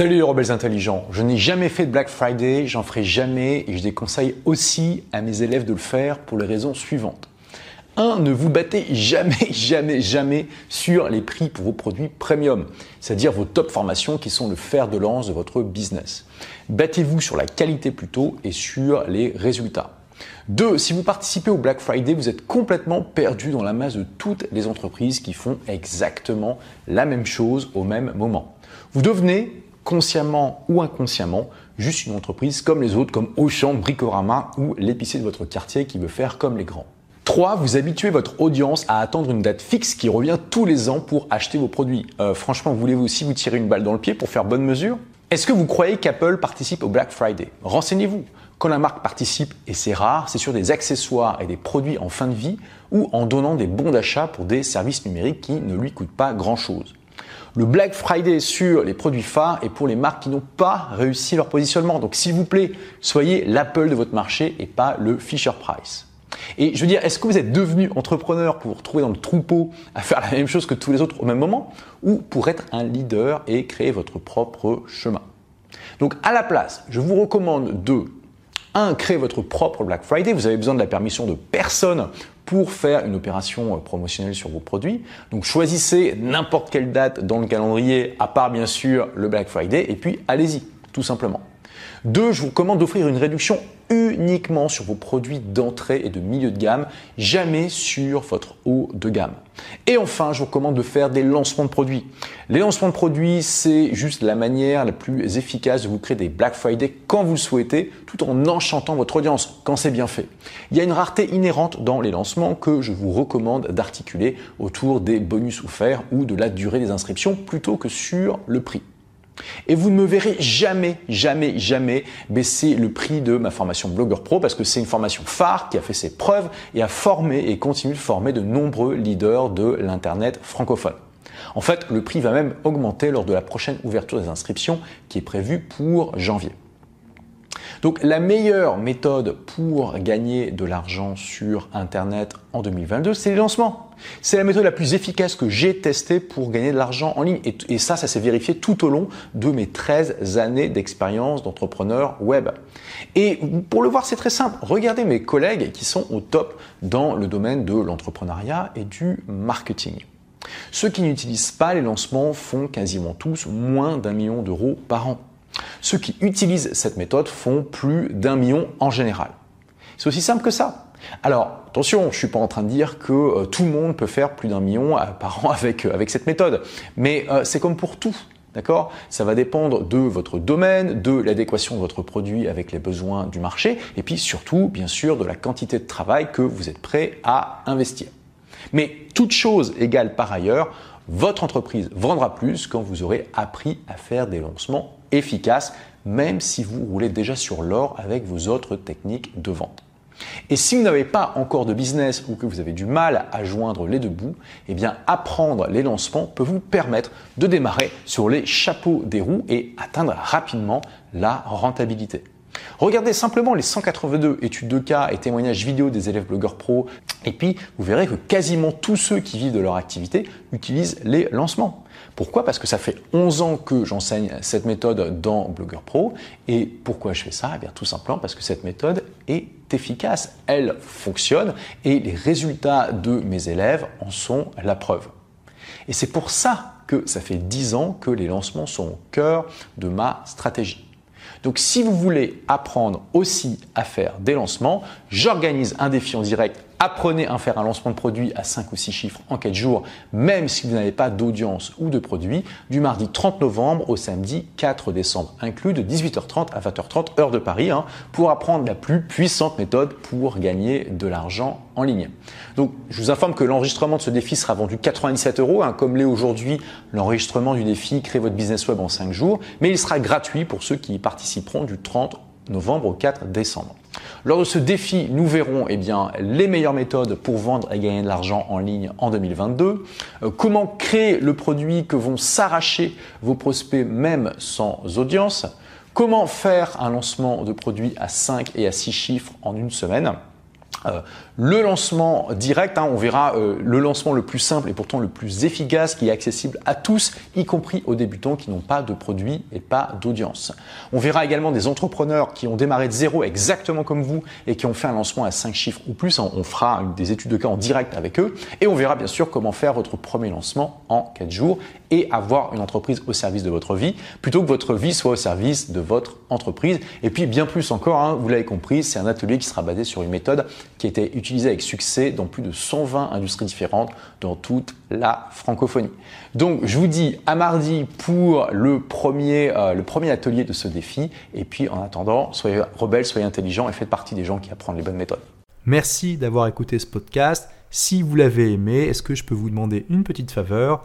Salut les rebelles intelligents, je n'ai jamais fait de Black Friday, j'en ferai jamais et je déconseille aussi à mes élèves de le faire pour les raisons suivantes. 1. Ne vous battez jamais, jamais, jamais sur les prix pour vos produits premium, c'est-à-dire vos top formations qui sont le fer de lance de votre business. Battez-vous sur la qualité plutôt et sur les résultats. 2. Si vous participez au Black Friday, vous êtes complètement perdu dans la masse de toutes les entreprises qui font exactement la même chose au même moment. Vous devenez consciemment ou inconsciemment, juste une entreprise comme les autres, comme Auchan, Bricorama ou l'épicier de votre quartier qui veut faire comme les grands. 3. Vous habituez votre audience à attendre une date fixe qui revient tous les ans pour acheter vos produits. Euh, franchement, voulez-vous aussi vous tirer une balle dans le pied pour faire bonne mesure? Est-ce que vous croyez qu'Apple participe au Black Friday? Renseignez-vous. Quand la marque participe, et c'est rare, c'est sur des accessoires et des produits en fin de vie ou en donnant des bons d'achat pour des services numériques qui ne lui coûtent pas grand-chose. Le Black Friday sur les produits phares est pour les marques qui n'ont pas réussi leur positionnement. Donc s'il vous plaît, soyez l'Apple de votre marché et pas le Fisher Price. Et je veux dire, est-ce que vous êtes devenu entrepreneur pour vous retrouver dans le troupeau à faire la même chose que tous les autres au même moment ou pour être un leader et créer votre propre chemin? Donc à la place, je vous recommande de 1. Créer votre propre Black Friday. Vous avez besoin de la permission de personne pour faire une opération euh, promotionnelle sur vos produits. Donc choisissez n'importe quelle date dans le calendrier, à part bien sûr le Black Friday, et puis allez-y, tout simplement. Deux, je vous recommande d'offrir une réduction uniquement sur vos produits d'entrée et de milieu de gamme, jamais sur votre haut de gamme. Et enfin, je vous recommande de faire des lancements de produits. Les lancements de produits, c'est juste la manière la plus efficace de vous créer des Black Friday quand vous le souhaitez, tout en enchantant votre audience quand c'est bien fait. Il y a une rareté inhérente dans les lancements que je vous recommande d'articuler autour des bonus offerts ou de la durée des inscriptions plutôt que sur le prix. Et vous ne me verrez jamais, jamais, jamais baisser le prix de ma formation Blogueur Pro parce que c'est une formation phare qui a fait ses preuves et a formé et continue de former de nombreux leaders de l'Internet francophone. En fait, le prix va même augmenter lors de la prochaine ouverture des inscriptions qui est prévue pour janvier. Donc la meilleure méthode pour gagner de l'argent sur Internet en 2022, c'est les lancements. C'est la méthode la plus efficace que j'ai testée pour gagner de l'argent en ligne. Et, ça, ça s'est vérifié tout au long de mes 13 années d'expérience d'entrepreneur web. Et pour le voir, c'est très simple. Regardez mes collègues qui sont au top dans le domaine de l'entrepreneuriat et du marketing. Ceux qui n'utilisent pas les lancements font quasiment tous moins d'un million d'euros par an. Ceux qui utilisent cette méthode font plus d'un million en général. C'est aussi simple que ça. Alors, attention, je ne suis pas en train de dire que euh, tout le monde peut faire plus d'un million euh, par an avec, euh, avec cette méthode. Mais c'est comme pour tout. D'accord? Ça va dépendre de votre domaine, de l'adéquation de votre produit avec les besoins du marché, et puis surtout, bien sûr, de la quantité de travail que vous êtes prêt à investir. Mais toute chose égale par ailleurs, votre entreprise vendra plus quand vous aurez appris à faire des lancements efficaces, même si vous roulez déjà sur l'or avec vos autres techniques de vente. Et si vous n'avez pas encore de business ou que vous avez du mal à joindre les deux bouts, eh bien apprendre les lancements peut vous permettre de démarrer sur les chapeaux des roues et atteindre rapidement la rentabilité. Regardez simplement les 182 études de cas et témoignages vidéo des élèves blogueurs pro et puis vous verrez que quasiment tous ceux qui vivent de leur activité utilisent les lancements. Pourquoi? Parce que ça fait 11 ans que j'enseigne cette méthode dans Blogueur Pro. Et pourquoi je fais ça? Eh bien tout simplement parce que cette méthode est efficace, elle fonctionne et les résultats de mes élèves en sont la preuve. Et c'est pour ça que ça fait 10 ans que les lancements sont au cœur de ma stratégie. Donc si vous voulez apprendre aussi à faire des lancements, j'organise un défi en direct Apprenez à faire un lancement de produit à 5 ou 6 chiffres en 4 jours, même si vous n'avez pas d'audience ou de produit, du mardi 30 novembre au samedi 4 décembre, inclus de 18h30 à 20h30 heure de Paris, hein, pour apprendre la plus puissante méthode pour gagner de l'argent en ligne. Donc, je vous informe que l'enregistrement de ce défi sera vendu 97 euros, hein, comme l'est aujourd'hui l'enregistrement du défi Créer votre business web en 5 jours, mais il sera gratuit pour ceux qui y participeront du 30 novembre au 4 décembre. Lors de ce défi, nous verrons eh bien, les meilleures méthodes pour vendre et gagner de l'argent en ligne en 2022, euh, comment créer le produit que vont s'arracher vos prospects même sans audience, comment faire un lancement de produit à 5 et à 6 chiffres en une semaine, Euh, le lancement direct, hein, on verra euh, le lancement le plus simple et pourtant le plus efficace qui est accessible à tous, y compris aux débutants qui n'ont pas de produit et pas d'audience. On verra également des entrepreneurs qui ont démarré de zéro exactement comme vous et qui ont fait un lancement à 5 chiffres ou plus. On fera des études de cas en direct avec eux et on verra bien sûr comment faire votre premier lancement en 4 jours et avoir une entreprise au service de votre vie plutôt que votre vie soit au service de votre entreprise. Et puis bien plus encore, hein, vous l'avez compris, c'est un atelier qui sera basé sur une méthode qui a été utilisée avec succès dans plus de 120 industries différentes dans toute la francophonie. Donc je vous dis à mardi pour le premier, euh, le premier atelier de ce défi. Et puis en attendant, soyez rebelles, soyez intelligents et faites partie des gens qui apprennent les bonnes méthodes. Merci d'avoir écouté ce podcast. Si vous l'avez aimé, est-ce que je peux vous demander une petite faveur?